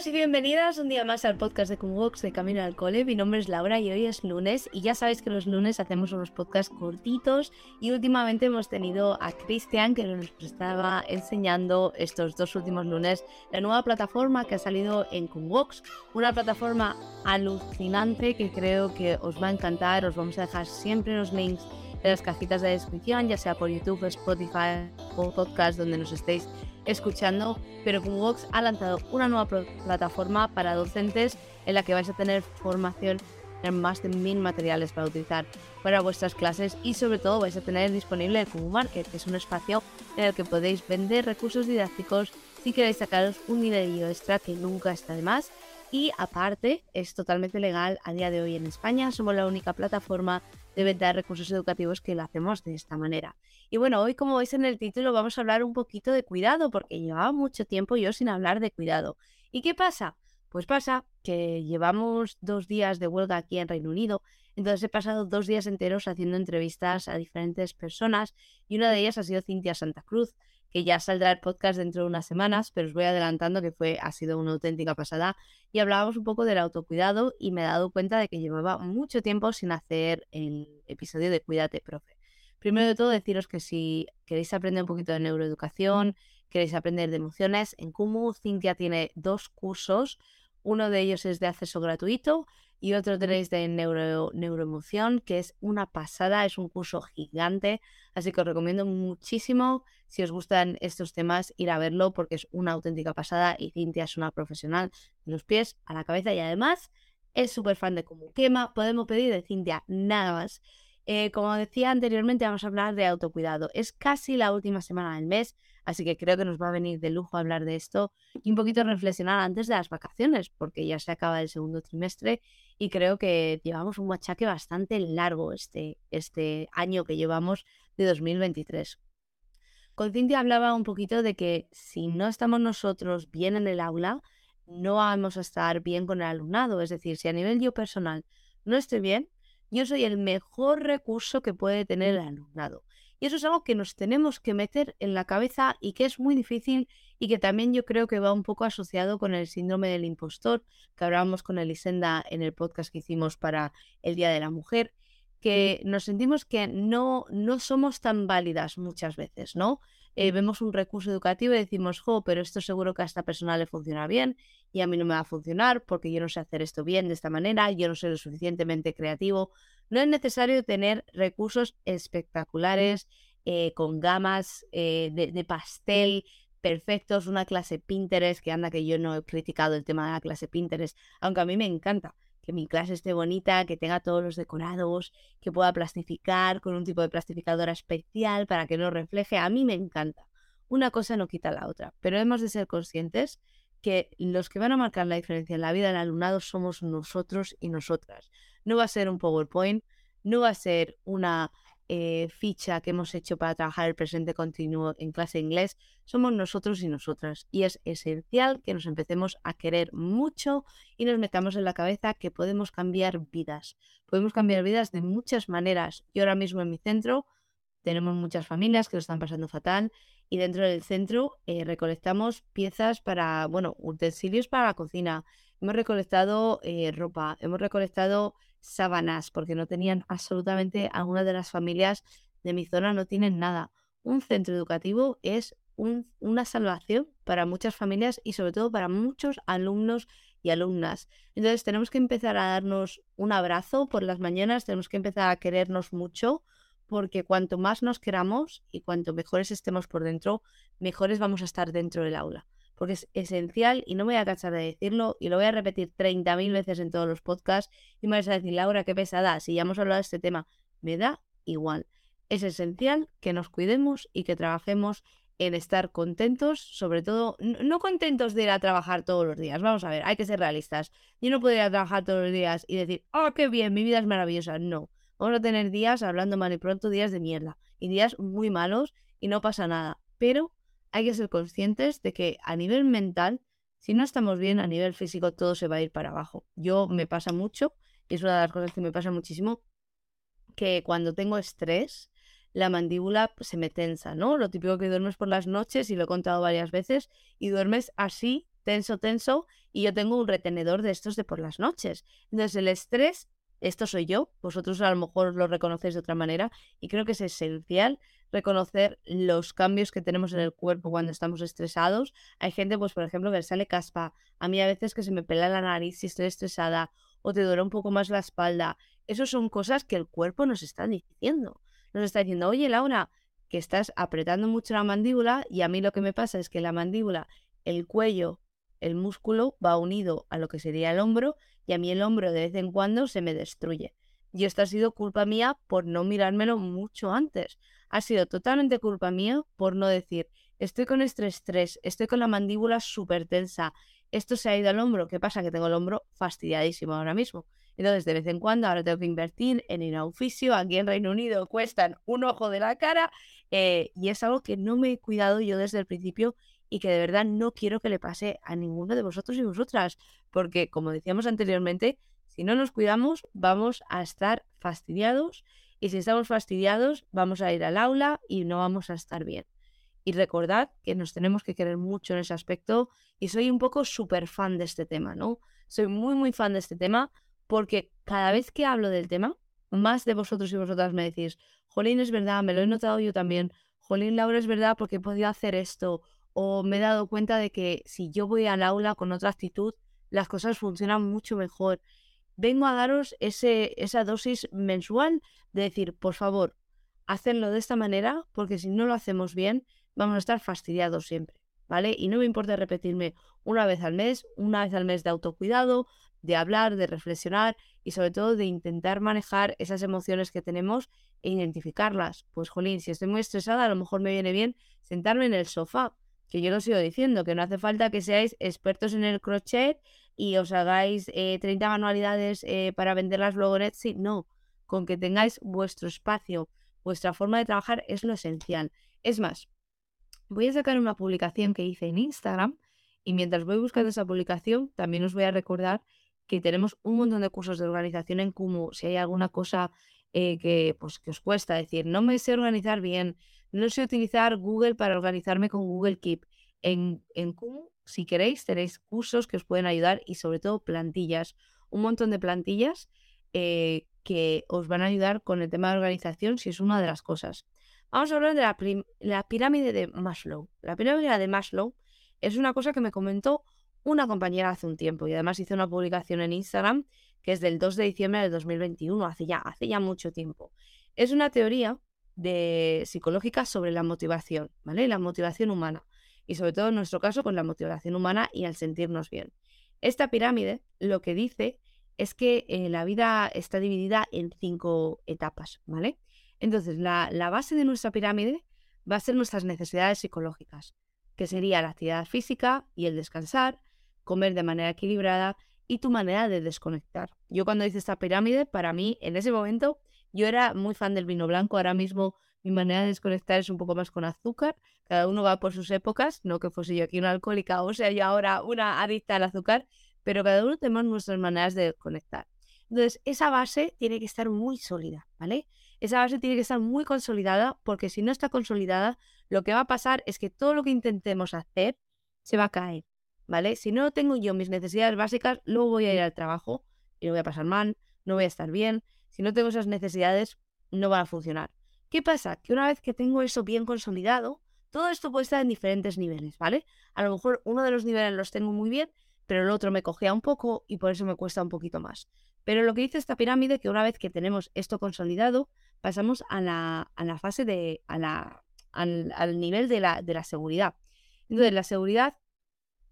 Bienvenidos y bienvenidas un día más al podcast de Kumbox de Camino al Cole. Mi nombre es Laura y hoy es lunes y ya sabéis que los lunes hacemos unos podcasts cortitos y últimamente hemos tenido a Cristian que nos estaba enseñando estos dos últimos lunes la nueva plataforma que ha salido en Kumbox, una plataforma alucinante que creo que os va a encantar. Os vamos a dejar siempre los links en las cajitas de descripción, ya sea por YouTube, Spotify o podcast donde nos estéis escuchando, pero Vox ha lanzado una nueva plataforma para docentes en la que vais a tener formación en más de mil materiales para utilizar para vuestras clases y sobre todo vais a tener disponible el Market, que es un espacio en el que podéis vender recursos didácticos si queréis sacaros un dinerillo extra que nunca está de más. Y aparte, es totalmente legal a día de hoy en España. Somos la única plataforma de venta de recursos educativos que lo hacemos de esta manera. Y bueno, hoy como veis en el título vamos a hablar un poquito de cuidado, porque llevaba mucho tiempo yo sin hablar de cuidado. ¿Y qué pasa? Pues pasa que llevamos dos días de huelga aquí en Reino Unido, entonces he pasado dos días enteros haciendo entrevistas a diferentes personas y una de ellas ha sido Cintia Santa Cruz, que ya saldrá el podcast dentro de unas semanas, pero os voy adelantando que fue, ha sido una auténtica pasada. Y hablábamos un poco del autocuidado y me he dado cuenta de que llevaba mucho tiempo sin hacer el episodio de Cuídate, profe. Primero de todo, deciros que si queréis aprender un poquito de neuroeducación, queréis aprender de emociones, en Kumu Cintia tiene dos cursos. Uno de ellos es de acceso gratuito y otro tenéis de neuro, neuroemoción, que es una pasada, es un curso gigante, así que os recomiendo muchísimo, si os gustan estos temas, ir a verlo porque es una auténtica pasada y Cintia es una profesional de los pies a la cabeza y además es súper fan de cómo quema, podemos pedir de Cintia nada más. Eh, como decía anteriormente, vamos a hablar de autocuidado. Es casi la última semana del mes, así que creo que nos va a venir de lujo hablar de esto y un poquito reflexionar antes de las vacaciones, porque ya se acaba el segundo trimestre y creo que llevamos un machaque bastante largo este, este año que llevamos de 2023. Con Cintia hablaba un poquito de que si no estamos nosotros bien en el aula, no vamos a estar bien con el alumnado. Es decir, si a nivel yo personal no estoy bien, yo soy el mejor recurso que puede tener el alumnado. Y eso es algo que nos tenemos que meter en la cabeza y que es muy difícil y que también yo creo que va un poco asociado con el síndrome del impostor, que hablábamos con Elisenda en el podcast que hicimos para el Día de la Mujer, que nos sentimos que no, no somos tan válidas muchas veces, ¿no? Eh, vemos un recurso educativo y decimos, jo, pero esto seguro que a esta persona le funciona bien y a mí no me va a funcionar porque yo no sé hacer esto bien de esta manera, yo no soy lo suficientemente creativo. No es necesario tener recursos espectaculares, eh, con gamas eh, de, de, pastel perfectos, una clase Pinterest, que anda que yo no he criticado el tema de la clase Pinterest, aunque a mí me encanta que mi clase esté bonita, que tenga todos los decorados, que pueda plastificar con un tipo de plastificadora especial para que no refleje. A mí me encanta. Una cosa no quita la otra, pero hemos de ser conscientes que los que van a marcar la diferencia en la vida del alumnado somos nosotros y nosotras. No va a ser un PowerPoint, no va a ser una eh, ficha que hemos hecho para trabajar el presente continuo en clase de inglés, somos nosotros y nosotras. Y es esencial que nos empecemos a querer mucho y nos metamos en la cabeza que podemos cambiar vidas. Podemos cambiar vidas de muchas maneras. Yo ahora mismo en mi centro tenemos muchas familias que lo están pasando fatal y dentro del centro eh, recolectamos piezas para, bueno, utensilios para la cocina. Hemos recolectado eh, ropa, hemos recolectado sábanas porque no tenían absolutamente, algunas de las familias de mi zona no tienen nada. Un centro educativo es una salvación para muchas familias y sobre todo para muchos alumnos y alumnas. Entonces tenemos que empezar a darnos un abrazo por las mañanas, tenemos que empezar a querernos mucho porque cuanto más nos queramos y cuanto mejores estemos por dentro, mejores vamos a estar dentro del aula. Porque es esencial y no me voy a cansar de decirlo y lo voy a repetir 30.000 veces en todos los podcasts y me vas a decir, Laura, qué pesada, si ya hemos hablado de este tema, me da igual. Es esencial que nos cuidemos y que trabajemos en estar contentos, sobre todo, no contentos de ir a trabajar todos los días. Vamos a ver, hay que ser realistas. Yo no puedo ir a trabajar todos los días y decir, oh, qué bien, mi vida es maravillosa. No, vamos a tener días, hablando mal y pronto, días de mierda y días muy malos y no pasa nada. Pero hay que ser conscientes de que a nivel mental, si no estamos bien, a nivel físico, todo se va a ir para abajo. Yo me pasa mucho, y es una de las cosas que me pasa muchísimo, que cuando tengo estrés, la mandíbula se me tensa, ¿no? Lo típico que duermes por las noches, y lo he contado varias veces, y duermes así, tenso, tenso, y yo tengo un retenedor de estos de por las noches. Entonces el estrés, esto soy yo, vosotros a lo mejor lo reconocéis de otra manera, y creo que es esencial reconocer los cambios que tenemos en el cuerpo cuando estamos estresados. Hay gente, pues por ejemplo, que le sale caspa. A mí a veces que se me pela la nariz si estoy estresada o te duele un poco más la espalda. Esas son cosas que el cuerpo nos está diciendo nos está diciendo, oye Laura, que estás apretando mucho la mandíbula y a mí lo que me pasa es que la mandíbula, el cuello, el músculo va unido a lo que sería el hombro y a mí el hombro de vez en cuando se me destruye. Y esto ha sido culpa mía por no mirármelo mucho antes. Ha sido totalmente culpa mía por no decir, estoy con este estrés, estoy con la mandíbula súper tensa, esto se ha ido al hombro, ¿qué pasa? Que tengo el hombro fastidiadísimo ahora mismo. Entonces, de vez en cuando, ahora tengo que invertir en ir a. Aquí en Reino Unido cuestan un ojo de la cara eh, y es algo que no me he cuidado yo desde el principio y que de verdad no quiero que le pase a ninguno de vosotros y vosotras, porque como decíamos anteriormente, si no nos cuidamos vamos a estar fastidiados y si estamos fastidiados vamos a ir al aula y no vamos a estar bien. Y recordad que nos tenemos que querer mucho en ese aspecto y soy un poco súper fan de este tema, ¿no? Soy muy, muy fan de este tema porque cada vez que hablo del tema, más de vosotros y vosotras me decís, Jolín, es verdad, me lo he notado yo también, Jolín, Laura, es verdad porque he podido hacer esto, o me he dado cuenta de que si yo voy al aula con otra actitud, las cosas funcionan mucho mejor. Vengo a daros ese, esa dosis mensual de decir, por favor, hacenlo de esta manera, porque si no lo hacemos bien, vamos a estar fastidiados siempre, ¿vale? Y no me importa repetirme una vez al mes, una vez al mes de autocuidado, de hablar, de reflexionar y sobre todo de intentar manejar esas emociones que tenemos e identificarlas. Pues jolín, si estoy muy estresada, a lo mejor me viene bien sentarme en el sofá, que yo lo sigo diciendo, que no hace falta que seáis expertos en el crochet y os hagáis 30 eh, manualidades eh, para venderlas luego en Etsy, no, con que tengáis vuestro espacio, vuestra forma de trabajar es lo esencial. Es más, voy a sacar una publicación que hice en Instagram y mientras voy buscando esa publicación, también os voy a recordar que tenemos un montón de cursos de organización en Kumu. Si hay alguna cosa eh, que, pues, que os cuesta decir, no me sé organizar bien, no sé utilizar Google para organizarme con Google Keep. En, en si queréis, tenéis cursos que os pueden ayudar y sobre todo plantillas. Un montón de plantillas eh, que os van a ayudar con el tema de organización si es una de las cosas. Vamos a hablar de la, la pirámide de Maslow. La pirámide de Maslow es una cosa que me comentó una compañera hace un tiempo y además hizo una publicación en Instagram que es del 2 de diciembre del 2021, hace ya, hace ya mucho tiempo. Es una teoría de psicológica sobre la motivación, ¿vale? La motivación humana y sobre todo en nuestro caso con la motivación humana y al sentirnos bien. Esta pirámide lo que dice es que eh, la vida está dividida en cinco etapas, ¿vale? Entonces, la, la base de nuestra pirámide va a ser nuestras necesidades psicológicas, que sería la actividad física y el descansar, comer de manera equilibrada y tu manera de desconectar. Yo cuando hice esta pirámide, para mí, en ese momento, yo era muy fan del vino blanco. Ahora mismo mi manera de desconectar es un poco más con azúcar. Cada uno va por sus épocas, no que fuese yo aquí una alcohólica o sea yo ahora una adicta al azúcar, pero cada uno tenemos nuestras maneras de desconectar. Entonces, esa base tiene que estar muy sólida, ¿vale? Esa base tiene que estar muy consolidada porque si no está consolidada, lo que va a pasar es que todo lo que intentemos hacer se va a caer. ¿Vale? Si no tengo yo mis necesidades básicas, luego voy a ir al trabajo y lo voy a pasar mal, no voy a estar bien. Si no tengo esas necesidades, no van a funcionar. ¿Qué pasa? Que una vez que tengo eso bien consolidado, todo esto puede estar en diferentes niveles, ¿vale? A lo mejor uno de los niveles los tengo muy bien, pero el otro me cogea un poco y por eso me cuesta un poquito más. Pero lo que dice esta pirámide, que una vez que tenemos esto consolidado, pasamos a la, a la fase de, a la, al, al nivel de la, de la seguridad. Entonces, la seguridad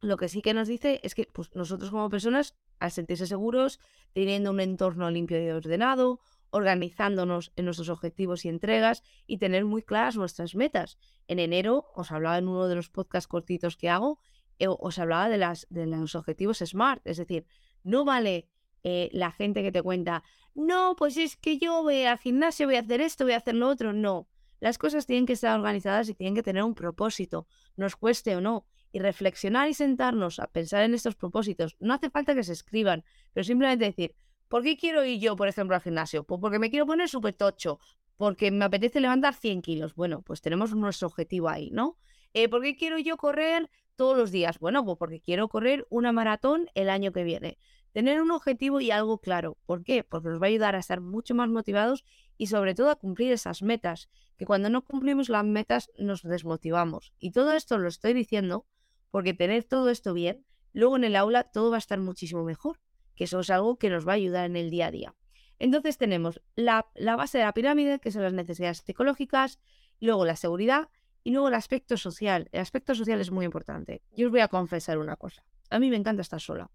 lo que sí que nos dice es que pues, nosotros como personas, al sentirse seguros, teniendo un entorno limpio y ordenado, organizándonos en nuestros objetivos y entregas y tener muy claras nuestras metas. En enero os hablaba en uno de los podcasts cortitos que hago, eh, os hablaba de, las, de los objetivos SMART, es decir, no vale eh, la gente que te cuenta, no, pues es que yo voy al gimnasio, voy a hacer esto, voy a hacer lo otro, no. Las cosas tienen que estar organizadas y tienen que tener un propósito, nos cueste o no. Y reflexionar y sentarnos a pensar en estos propósitos, no hace falta que se escriban, pero simplemente decir, ¿Por qué quiero ir yo, por ejemplo, al gimnasio? Pues porque me quiero poner súper tocho, porque me apetece levantar 100 kilos. Bueno, pues tenemos nuestro objetivo ahí, ¿no? Eh, ¿Por qué quiero yo correr todos los días? Bueno, pues porque quiero correr una maratón el año que viene. Tener un objetivo y algo claro. ¿Por qué? Porque nos va a ayudar a estar mucho más motivados y sobre todo a cumplir esas metas, que cuando no cumplimos las metas nos desmotivamos. Y todo esto lo estoy diciendo porque tener todo esto bien, luego en el aula todo va a estar muchísimo mejor que eso es algo que nos va a ayudar en el día a día. Entonces tenemos la, base de la pirámide, que son las necesidades psicológicas, luego la seguridad y luego el aspecto social. El aspecto social es muy importante. Yo os voy a confesar una cosa. A mí me encanta estar sola.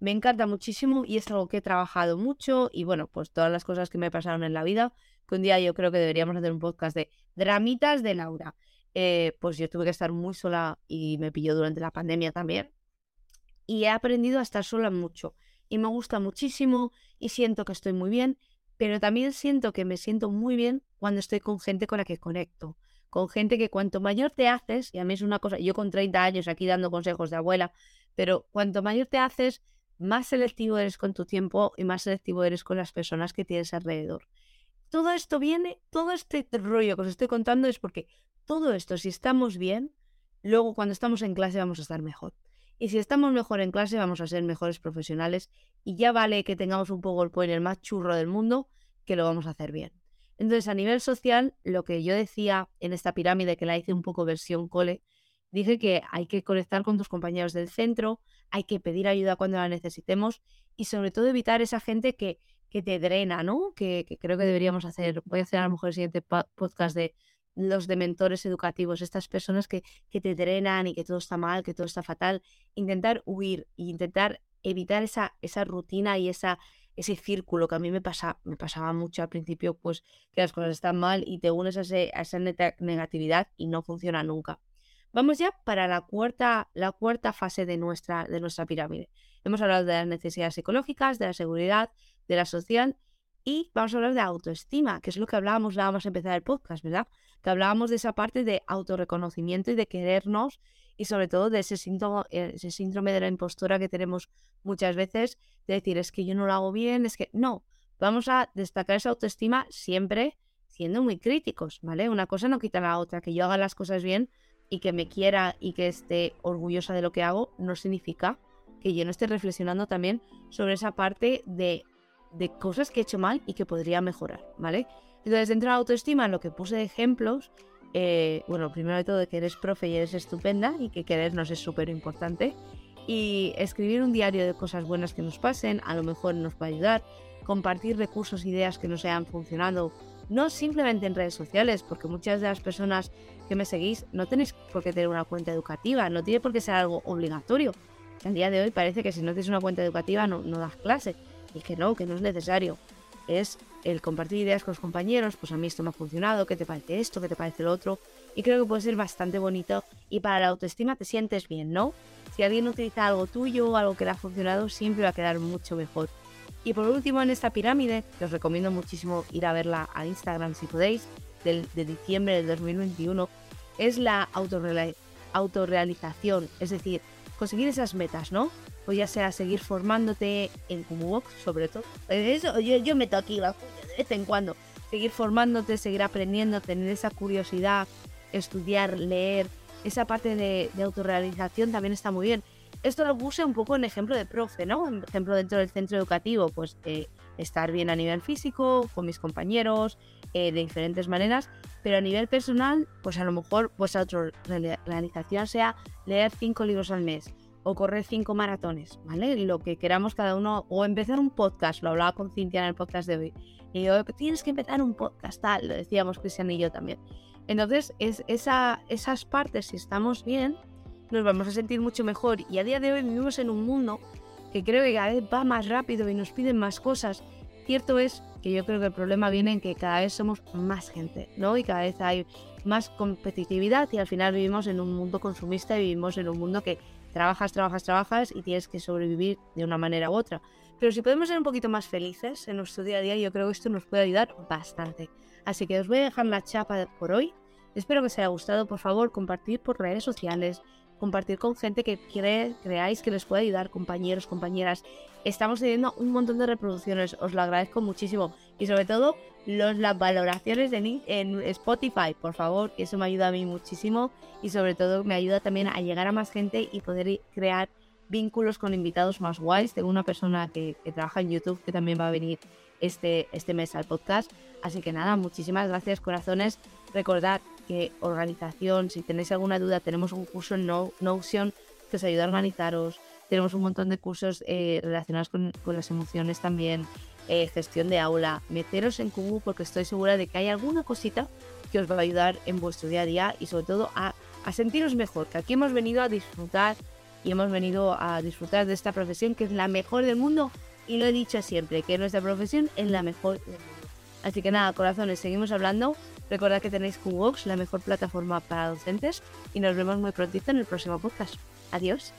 Me encanta muchísimo y es algo que he trabajado mucho y bueno, pues todas las cosas que me pasaron en la vida, que un día yo creo que deberíamos hacer un podcast de dramitas de Laura. Eh, pues yo tuve que estar muy sola y me pilló durante la pandemia también. Y he aprendido a estar sola mucho y me gusta muchísimo y siento que estoy muy bien, pero también siento que me siento muy bien cuando estoy con gente con la que conecto, con gente que cuanto mayor te haces, y a mí es una cosa, yo con 30 años aquí dando consejos de abuela, pero cuanto mayor te haces, más selectivo eres con tu tiempo y más selectivo eres con las personas que tienes alrededor. Todo esto viene, todo este rollo que os estoy contando es porque todo esto, si estamos bien, luego cuando estamos en clase vamos a estar mejor. Y si estamos mejor en clase, vamos a ser mejores profesionales. Y ya vale que tengamos un poco el más churro del mundo, que lo vamos a hacer bien. Entonces, a nivel social, lo que yo decía en esta pirámide, que la hice un poco versión cole, dije que hay que conectar con tus compañeros del centro, hay que pedir ayuda cuando la necesitemos y sobre todo evitar esa gente que, que te drena, ¿no? Que, que creo que deberíamos hacer, voy a hacer a lo mejor el siguiente podcast de los de mentores educativos, estas personas que, que te drenan y que todo está mal, que todo está fatal, intentar huir e intentar evitar esa, esa rutina y esa, ese círculo que a mí me, pasa, me pasaba mucho al principio, pues que las cosas están mal y te unes a, a esa negatividad y no funciona nunca. Vamos ya para la cuarta, la cuarta fase de nuestra, de nuestra pirámide. Hemos hablado de las necesidades psicológicas, de la seguridad, de la social y vamos a hablar de autoestima, que es lo que hablábamos nada más empezar el podcast, ¿verdad? Que hablábamos de esa parte de autorreconocimiento y de querernos y sobre todo de ese síndrome, ese síndrome de la impostora que tenemos muchas veces, de decir, es que yo no lo hago bien, es que no, vamos a destacar esa autoestima siempre siendo muy críticos, ¿vale? Una cosa no quita la otra, que yo haga las cosas bien y que me quiera y que esté orgullosa de lo que hago, no significa que yo no esté reflexionando también sobre esa parte de de cosas que he hecho mal y que podría mejorar, ¿vale? Entonces, dentro de la autoestima, lo que puse de ejemplos, eh, bueno, primero de todo, de que eres profe y eres estupenda y que querernos es súper importante. Y escribir un diario de cosas buenas que nos pasen, a lo mejor nos va a ayudar. Compartir recursos, ideas que nos hayan funcionado, no simplemente en redes sociales, porque muchas de las personas que me seguís no tenéis por qué tener una cuenta educativa, no tiene por qué ser algo obligatorio. Al día de hoy parece que si no tienes una cuenta educativa no, no das clase y que no, que no es necesario. Es el compartir ideas con los compañeros, pues a mí esto me ha funcionado, ¿qué te parece esto? ¿Qué te parece lo otro? Y creo que puede ser bastante bonito y para la autoestima te sientes bien, ¿no? Si alguien utiliza algo tuyo, algo que le ha funcionado, siempre va a quedar mucho mejor. Y por último, en esta pirámide, que os recomiendo muchísimo ir a verla a Instagram si podéis, del, de diciembre del 2021, es la autorrealización, es decir, conseguir esas metas, ¿no? O ya sea seguir formándote en Kumubox, sobre todo. Eso, yo, yo meto aquí la de vez en cuando. Seguir formándote, seguir aprendiendo, tener esa curiosidad, estudiar, leer. Esa parte de, autorrealización también está muy bien. Esto lo puse un poco en ejemplo de profe, ¿no? En ejemplo dentro del centro educativo, pues eh, estar bien a nivel físico, con mis compañeros, eh, de diferentes maneras, pero a nivel personal, pues a lo mejor pues autorrealización sea leer cinco libros al mes, o correr cinco maratones, ¿vale? Lo que queramos cada uno, o empezar un podcast, lo hablaba con Cintia en el podcast de hoy. Y yo, tienes que empezar un podcast, tal, lo decíamos Cristian y yo también. Entonces, es esa, esas partes, si estamos bien, nos vamos a sentir mucho mejor. Y a día de hoy vivimos en un mundo que creo que cada vez va más rápido y nos piden más cosas. Cierto es que yo creo que el problema viene en que cada vez somos más gente, ¿no? Y cada vez hay más competitividad y al final vivimos en un mundo consumista y vivimos en un mundo que trabajas, trabajas, trabajas y tienes que sobrevivir de una manera u otra. Pero si podemos ser un poquito más felices en nuestro día a día, yo creo que esto nos puede ayudar bastante. Así que os voy a dejar la chapa por hoy. Espero que os haya gustado. Por favor, compartir por redes sociales, compartir con gente que creáis que les puede ayudar, compañeros, compañeras. Estamos teniendo un montón de reproducciones, os lo agradezco muchísimo. Y sobre todo, los, las valoraciones en, en Spotify, por favor, eso me ayuda a mí muchísimo. Y sobre todo, me ayuda también a llegar a más gente y poder crear vínculos con invitados más guays. Tengo una persona que, que trabaja en YouTube que también va a venir este, este mes al podcast. Así que nada, muchísimas gracias, corazones. Recordad que organización, si tenéis alguna duda, tenemos un curso en Notion que os ayuda a organizaros. Tenemos un montón de cursos eh, relacionados con, las emociones también, eh, gestión de aula. Meteros en Kubu porque estoy segura de que hay alguna cosita que os va a ayudar en vuestro día a día y sobre todo a, a sentiros mejor, que aquí hemos venido a disfrutar y hemos venido a disfrutar de esta profesión que es la mejor del mundo y lo he dicho siempre, que nuestra profesión es la mejor del mundo. Así que nada, corazones, seguimos hablando. Recordad que tenéis QWOX, la mejor plataforma para docentes, y nos vemos muy prontito en el próximo podcast. Adiós.